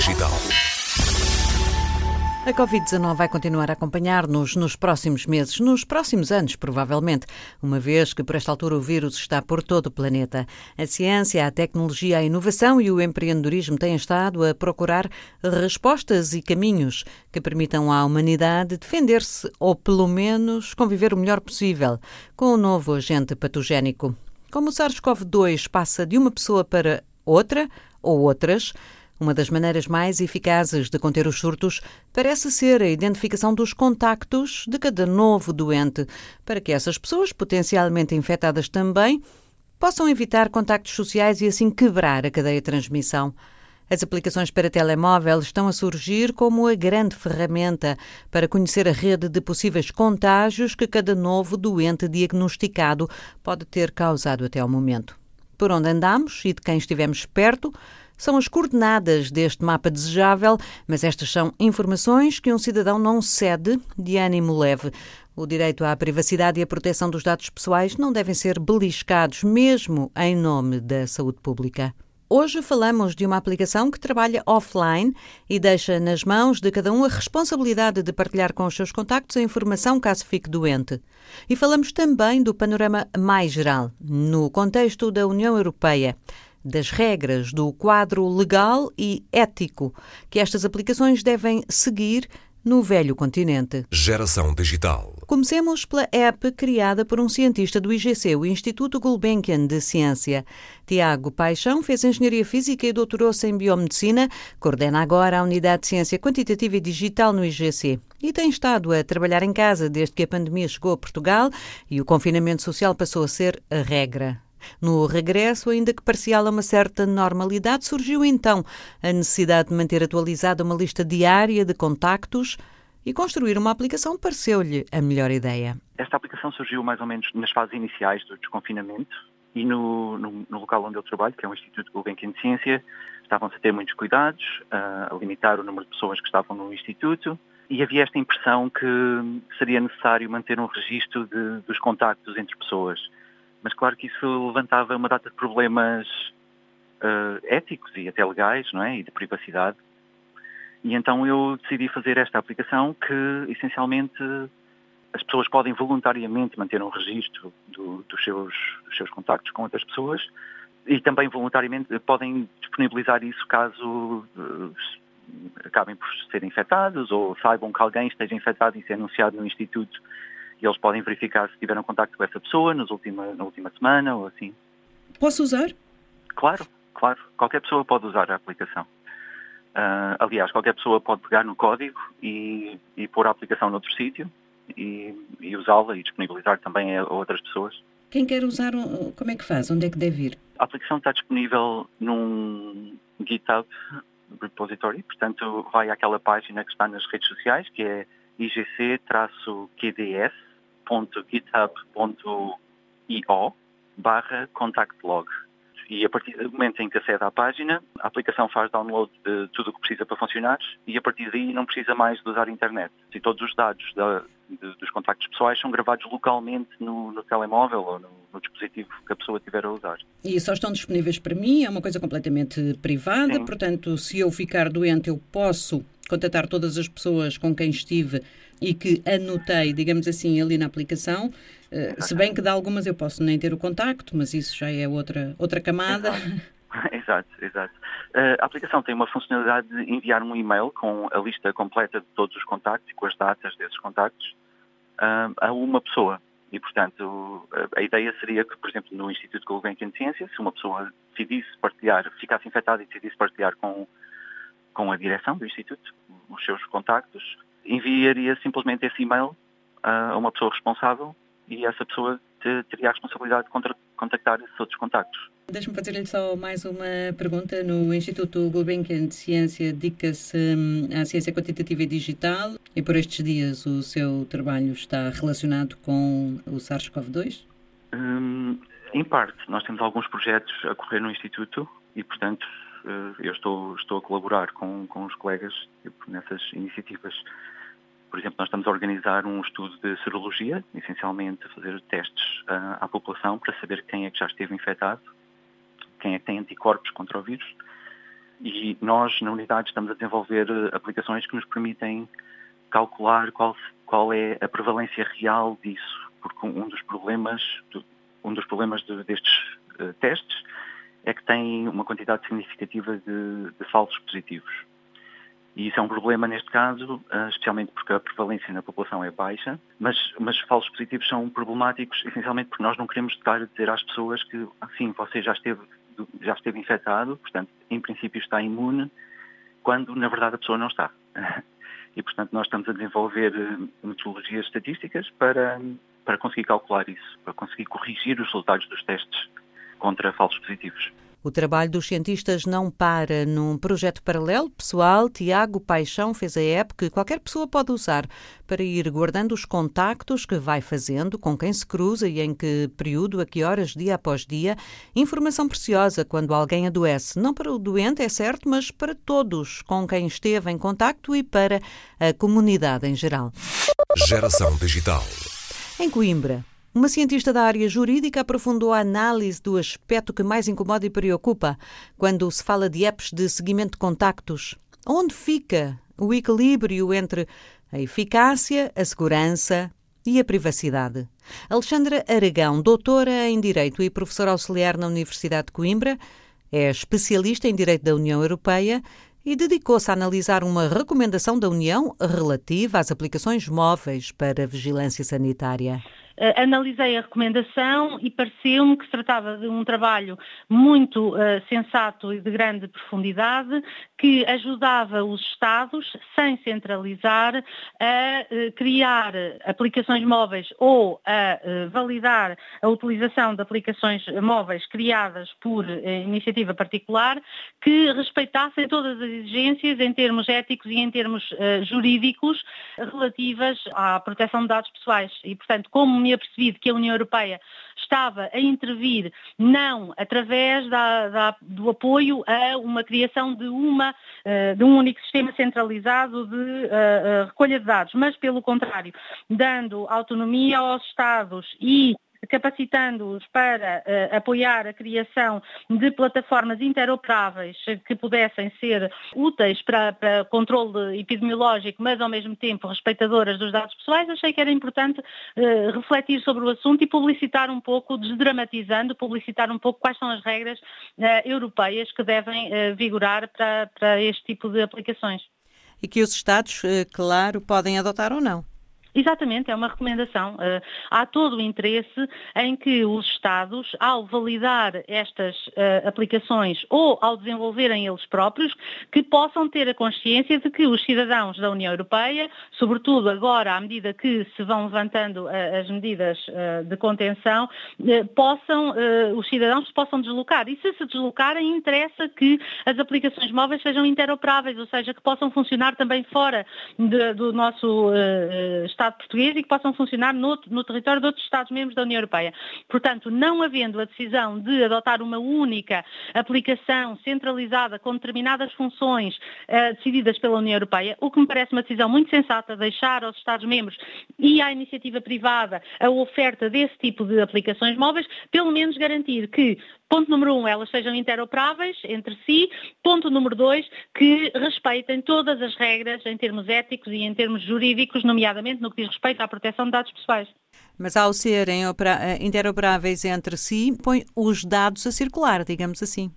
Digital. A Covid-19 vai continuar a acompanhar-nos nos próximos meses, nos próximos anos, provavelmente, uma vez que por esta altura o vírus está por todo o planeta. A ciência, a tecnologia, a inovação e o empreendedorismo têm estado a procurar respostas e caminhos que permitam à humanidade defender-se ou, pelo menos, conviver o melhor possível com o novo agente patogénico. Como o SARS-CoV-2 passa de uma pessoa para outra ou outras, uma das maneiras mais eficazes de conter os surtos parece ser a identificação dos contactos de cada novo doente, para que essas pessoas potencialmente infectadas também possam evitar contactos sociais e assim quebrar a cadeia de transmissão. As aplicações para telemóvel estão a surgir como a grande ferramenta para conhecer a rede de possíveis contágios que cada novo doente diagnosticado pode ter causado até ao momento. Por onde andamos e de quem estivemos perto, são as coordenadas deste mapa desejável, mas estas são informações que um cidadão não cede de ânimo leve. O direito à privacidade e à proteção dos dados pessoais não devem ser beliscados, mesmo em nome da saúde pública. Hoje falamos de uma aplicação que trabalha offline e deixa nas mãos de cada um a responsabilidade de partilhar com os seus contactos a informação caso fique doente. E falamos também do panorama mais geral, no contexto da União Europeia das regras do quadro legal e ético que estas aplicações devem seguir no velho continente. Geração Digital. Comecemos pela app criada por um cientista do IGC, o Instituto Gulbenkian de Ciência. Tiago Paixão fez Engenharia Física e doutorou-se em Biomedicina, coordena agora a Unidade de Ciência Quantitativa e Digital no IGC e tem estado a trabalhar em casa desde que a pandemia chegou a Portugal e o confinamento social passou a ser a regra. No regresso, ainda que parcial a uma certa normalidade, surgiu então a necessidade de manter atualizada uma lista diária de contactos e construir uma aplicação pareceu-lhe a melhor ideia. Esta aplicação surgiu mais ou menos nas fases iniciais do desconfinamento e no, no, no local onde eu trabalho, que é o Instituto Gulbenkian de Ciência, estavam-se a ter muitos cuidados, a limitar o número de pessoas que estavam no Instituto e havia esta impressão que seria necessário manter um registro de, dos contactos entre pessoas. Mas claro que isso levantava uma data de problemas uh, éticos e até legais, não é? E de privacidade. E então eu decidi fazer esta aplicação que, essencialmente, as pessoas podem voluntariamente manter um registro do, dos, seus, dos seus contactos com outras pessoas e também voluntariamente podem disponibilizar isso caso uh, acabem por ser infectados ou saibam que alguém esteja infectado e ser anunciado no Instituto e eles podem verificar se tiveram contato com essa pessoa nos última, na última semana ou assim. Posso usar? Claro, claro. Qualquer pessoa pode usar a aplicação. Uh, aliás, qualquer pessoa pode pegar no código e, e pôr a aplicação noutro sítio e, e usá-la e disponibilizar também a outras pessoas. Quem quer usar, como é que faz? Onde é que deve ir? A aplicação está disponível num GitHub repository, portanto vai àquela página que está nas redes sociais, que é igc-qds, www.github.io barra contactlog. E a partir do momento em que acede à página, a aplicação faz download de tudo o que precisa para funcionar e a partir daí não precisa mais de usar a internet. E todos os dados da, de, dos contactos pessoais são gravados localmente no, no telemóvel ou no, no, dispositivo que a pessoa estiver a usar. E só estão disponíveis para mim, é uma coisa completamente privada, Sim. portanto, se eu ficar doente, eu posso contatar todas as pessoas com quem estive e que anotei, digamos assim, ali na aplicação. Uh, se bem que de algumas eu posso nem ter o contacto, mas isso já é outra, outra camada. Exato, exato. Uh, a aplicação tem uma funcionalidade de enviar um e-mail com a lista completa de todos os contactos e com as datas desses contactos a uma pessoa. E, portanto, a ideia seria que, por exemplo, no Instituto Gulbenkian de Ciência, se uma pessoa decidisse partilhar, ficasse infectada e decidisse partilhar com, com a direção do Instituto os seus contactos, enviaria simplesmente esse e-mail a uma pessoa responsável e essa pessoa teria a responsabilidade de contactar esses outros contactos. Deixe-me fazer-lhe só mais uma pergunta. No Instituto Gulbenkian de Ciência dedica-se hum, à ciência quantitativa e digital e por estes dias o seu trabalho está relacionado com o SARS-CoV-2? Hum, em parte. Nós temos alguns projetos a correr no Instituto e, portanto, eu estou, estou a colaborar com, com os colegas nessas iniciativas. Por exemplo, nós estamos a organizar um estudo de serologia, essencialmente fazer testes uh, à população para saber quem é que já esteve infectado, quem é que tem anticorpos contra o vírus. E nós, na unidade, estamos a desenvolver aplicações que nos permitem calcular qual, qual é a prevalência real disso, porque um dos problemas, um dos problemas de, destes uh, testes é que tem uma quantidade significativa de, de, falsos positivos. E isso é um problema neste caso, uh, especialmente porque a prevalência na população é baixa, mas, mas falsos positivos são problemáticos essencialmente porque nós não queremos estar a dizer às pessoas que, assim, você já esteve, já esteve infectado, portanto, em princípio está imune, quando na verdade a pessoa não está. e, portanto, nós estamos a desenvolver eh, metodologias estatísticas para, para conseguir calcular isso, para conseguir corrigir os resultados dos testes contra falsos positivos. O trabalho dos cientistas não para. Num projeto paralelo, pessoal, Tiago Paixão fez a app que qualquer pessoa pode usar para ir guardando os contactos que vai fazendo, com quem se cruza e em que período, a que horas, dia após dia. Informação preciosa quando alguém adoece. Não para o doente, é certo, mas para todos com quem esteve em contacto e para a comunidade em geral. Geração Digital. Em Coimbra, uma cientista da área jurídica aprofundou a análise do aspecto que mais incomoda e preocupa quando se fala de apps de seguimento de contactos. Onde fica o equilíbrio entre a eficácia, a segurança e a privacidade? Alexandra Aragão, doutora em Direito e professora auxiliar na Universidade de Coimbra, é especialista em Direito da União Europeia e dedicou-se a analisar uma recomendação da União relativa às aplicações móveis para vigilância sanitária. Uh, analisei a recomendação e pareceu-me que se tratava de um trabalho muito uh, sensato e de grande profundidade que ajudava os Estados, sem centralizar, a uh, criar aplicações móveis ou a validar a utilização de aplicações móveis criadas por iniciativa particular que respeitassem todas as exigências em termos éticos e em termos jurídicos relativas à proteção de dados pessoais. E, portanto, como me apercebido que a União Europeia estava a intervir não através da, da, do apoio a uma criação de, uma, uh, de um único sistema centralizado de uh, uh, recolha de dados, mas pelo contrário, dando autonomia aos Estados e capacitando-os para uh, apoiar a criação de plataformas interoperáveis que pudessem ser úteis para, para controle epidemiológico, mas ao mesmo tempo respeitadoras dos dados pessoais, achei que era importante uh, refletir sobre o assunto e publicitar um pouco, desdramatizando, publicitar um pouco quais são as regras uh, europeias que devem vigorar para, para este tipo de aplicações. E que os Estados, claro, podem adotar ou não. Exatamente, é uma recomendação. Uh, há todo o interesse em que os Estados, ao validar estas uh, aplicações ou ao desenvolverem eles próprios, que possam ter a consciência de que os cidadãos da União Europeia, sobretudo agora à medida que se vão levantando uh, as medidas de contenção, possam, os cidadãos possam deslocar. E se se deslocarem, interessa que as aplicações móveis sejam interoperáveis, ou seja, que possam funcionar também fora de, do nosso Estado Estado português e que possam funcionar no, no território de outros Estados-membros da União Europeia. Portanto, não havendo a decisão de adotar uma única aplicação centralizada com determinadas funções uh, decididas pela União Europeia, o que me parece uma decisão muito sensata, deixar aos Estados-membros e à iniciativa privada a oferta desse tipo de aplicações móveis, pelo menos garantir que Ponto número um, elas sejam interoperáveis entre si. Ponto número dois, que respeitem todas as regras em termos éticos e em termos jurídicos, nomeadamente que diz respeito à proteção de dados pessoais. Mas ao serem interoperáveis entre si, põe os dados a circular, digamos assim.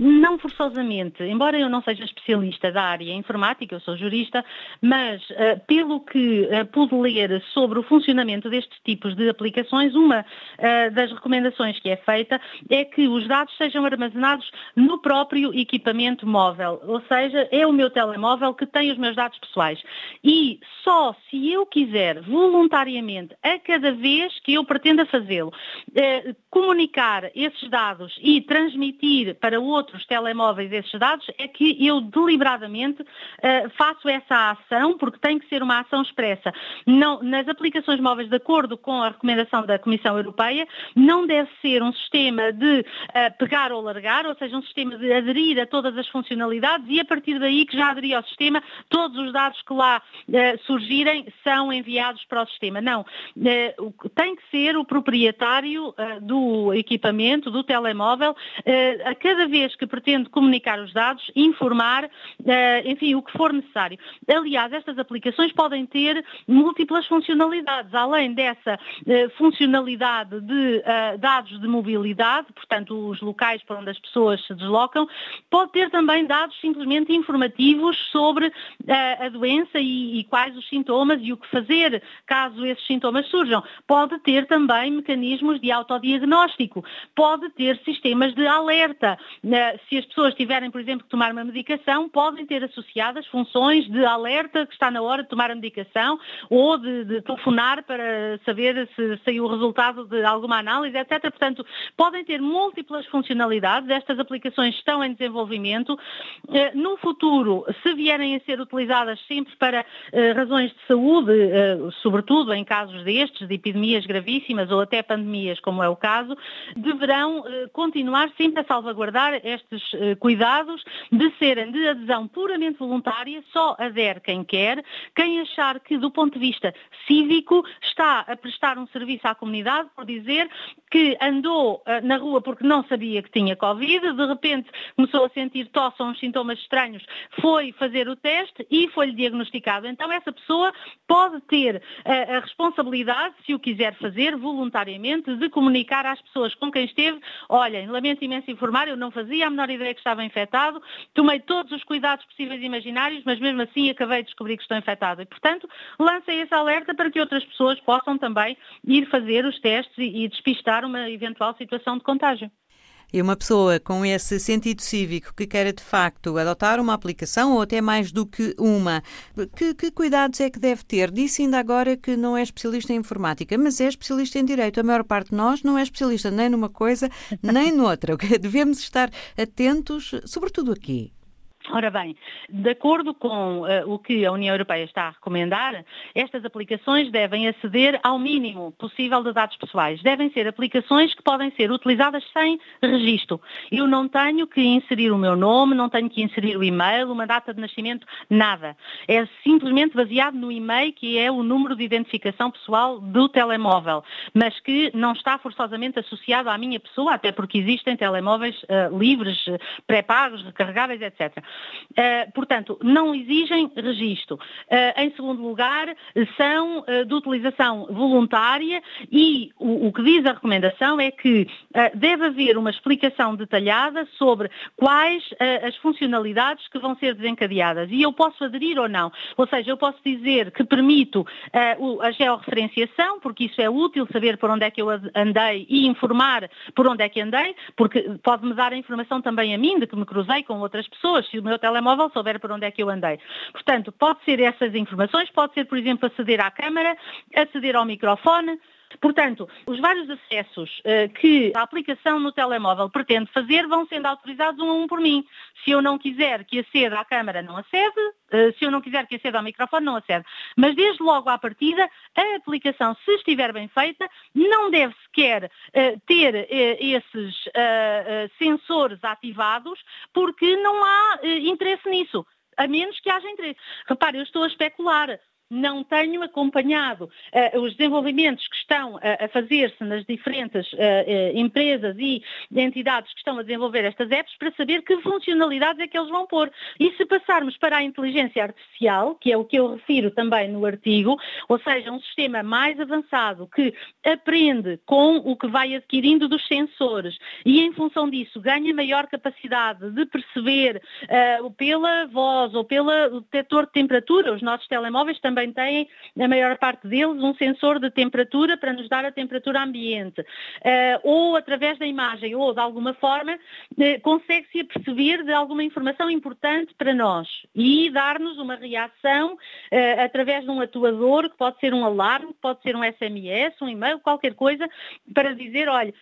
Não forçosamente, embora eu não seja especialista da área informática, eu sou jurista, mas uh, pelo que uh, pude ler sobre o funcionamento destes tipos de aplicações, uma uh, das recomendações que é feita é que os dados sejam armazenados no próprio equipamento móvel, ou seja, é o meu telemóvel que tem os meus dados pessoais. E só se eu quiser voluntariamente, a cada vez que eu pretenda fazê-lo, comunicar esses dados e transmitir para outro outros telemóveis esses dados, é que eu deliberadamente uh, faço essa ação, porque tem que ser uma ação expressa. Não, nas aplicações móveis, de acordo com a recomendação da Comissão Europeia, não deve ser um sistema de uh, pegar ou largar, ou seja, um sistema de aderir a todas as funcionalidades e a partir daí que já aderir ao sistema, todos os dados que lá uh, surgirem são enviados para o sistema. Não. tem que ser o proprietário do equipamento, do telemóvel, a cada vez vez que pretende comunicar os dados, informar, enfim, o que for necessário. Aliás, estas aplicações podem ter múltiplas funcionalidades, além dessa funcionalidade de dados de mobilidade, portanto, os locais para onde as pessoas se deslocam, pode ter também dados simplesmente informativos sobre a doença e quais os sintomas e o que fazer caso esses sintomas surjam. Pode ter também mecanismos de autodiagnóstico, pode ter sistemas de alerta. Se as pessoas tiverem, por exemplo, que tomar uma medicação, podem ter associadas funções de alerta que está na hora de tomar a medicação ou de, de telefonar para saber se saiu o resultado de alguma análise, etc. Portanto, podem ter múltiplas funcionalidades. Estas aplicações estão em desenvolvimento. Eh, no futuro, se vierem a ser utilizadas sempre para eh, razões de saúde, eh, sobretudo em casos destes, de epidemias gravíssimas ou até pandemias, como é o caso, deverão continuar sempre a salvaguardar estes cuidados de serem de adesão puramente voluntária, só adere quem quer, quem achar que do ponto de vista cívico está a prestar um serviço à comunidade, por dizer que andou na rua porque não sabia que tinha Covid, de repente começou a sentir tosse ou uns sintomas estranhos, foi fazer o teste e foi-lhe diagnosticado. Então essa pessoa pode ter a, a responsabilidade, se o quiser fazer voluntariamente, de comunicar às pessoas com quem esteve, olhem, lamento imenso informar, eu não fazia a menor ideia que estava infectado, tomei todos os cuidados possíveis e imaginários, mas mesmo assim acabei de descobrir que estou infectado. E, portanto, lancei esse alerta para que outras pessoas possam também ir fazer os testes e despistar uma eventual situação de contágio. E uma pessoa com esse sentido cívico que queira de facto adotar uma aplicação ou até mais do que uma, que, que, cuidados é que deve ter? Disse ainda agora que não é especialista em informática, mas é especialista em direito. A maior parte de nós não é especialista nem numa coisa nem noutra. Devemos estar atentos, sobretudo aqui. Ora bem, de acordo com uh, o que a União Europeia está a recomendar, estas aplicações devem aceder ao mínimo possível de dados pessoais. Devem ser aplicações que podem ser utilizadas sem registro. Eu não tenho que inserir o meu nome, não tenho que inserir o e-mail, uma data de nascimento, nada. É simplesmente baseado no e-mail, que é o número de identificação pessoal do telemóvel, mas que não está forçosamente associado à minha pessoa, até porque existem telemóveis uh, livres, pré-pagos, recarregáveis, etc. Uh, portanto, não exigem registro. Uh, em segundo lugar, são uh, de utilização voluntária e o, o, que diz a recomendação é que deve haver uma explicação detalhada sobre quais as funcionalidades que vão ser desencadeadas. E eu posso aderir ou não. Ou seja, eu posso dizer que permito a georreferenciação, porque isso é útil, saber por onde é que eu andei e informar por onde é que andei, porque pode-me dar a informação também a mim de que me cruzei com outras pessoas, se meu telemóvel souber por onde é que eu andei. Portanto, pode ser essas informações, pode ser, por exemplo, aceder à câmara, aceder ao microfone, Portanto, os vários acessos uh, que a aplicação no telemóvel pretende fazer vão sendo autorizados um a um por mim. Se eu não quiser que aceda à câmara, não acede. Uh, se eu não quiser que aceda ao microfone, não acede. Mas desde logo à partida, a aplicação, se estiver bem feita, não deve sequer uh, ter esses sensores ativados, porque não há interesse nisso a menos que haja interesse. Repare, eu estou a especular não tenho acompanhado uh, os desenvolvimentos que estão uh, a fazer-se nas diferentes uh, empresas e entidades que estão a desenvolver estas apps para saber que funcionalidades é que eles vão pôr. E se passarmos para a inteligência artificial, que é o que eu refiro também no artigo, ou seja, um sistema mais avançado que aprende com o que vai adquirindo dos sensores e em função disso ganha maior capacidade de perceber pela voz ou pelo detector de temperatura, os nossos telemóveis também também têm, a maior parte deles, um sensor de temperatura para nos dar a temperatura ambiente. Uh, ou através da imagem, ou de alguma forma, uh, consegue-se perceber de alguma informação importante para nós e dar-nos uma reação uh, através de um atuador, que pode ser um alarme, pode ser um SMS, um e-mail, qualquer coisa, para dizer, olha,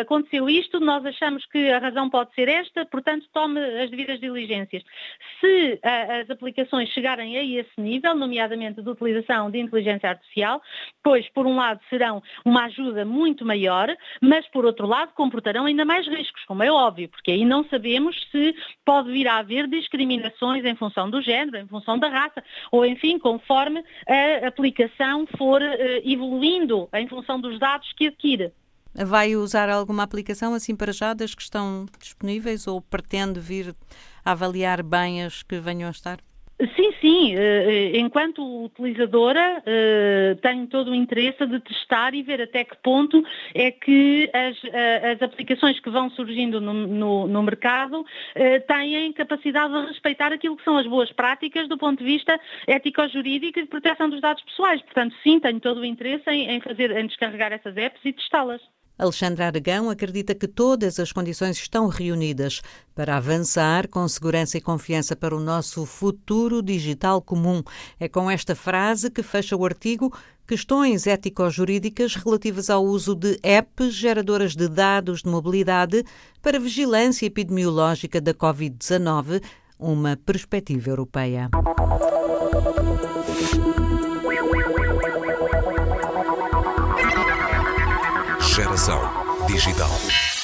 aconteceu isto, nós achamos que a razão pode ser esta, portanto tome as devidas diligências. Se as aplicações chegarem a esse nível, nomeadamente de utilização de inteligência artificial, pois, por um lado, serão uma ajuda muito maior, mas, por outro lado, comportarão ainda mais riscos, como é óbvio, porque aí não sabemos se pode vir a haver discriminações em função do género, em função da raça, ou, enfim, conforme a aplicação for uh, evoluindo em função dos dados que adquire. Vai usar alguma aplicação assim para já das que estão disponíveis ou pretende vir avaliar bem as que venham a estar? Sim, sim. Eh, enquanto utilizadora, eh, tenho todo o interesse de testar e ver até que ponto é que as, eh, as aplicações que vão surgindo no, no, no, mercado têm capacidade de respeitar aquilo que são as boas práticas do ponto de vista ético-jurídico e de proteção dos dados pessoais. Portanto, sim, tenho todo o interesse em, em fazer, em descarregar essas apps e testá-las. Alexandra Aragão acredita que todas as condições estão reunidas para avançar com segurança e confiança para o nosso futuro digital comum. É com esta frase que fecha o artigo Questões ético-jurídicas relativas ao uso de apps geradoras de dados de mobilidade para vigilância epidemiológica da Covid-19, uma perspectiva europeia. Geração digital.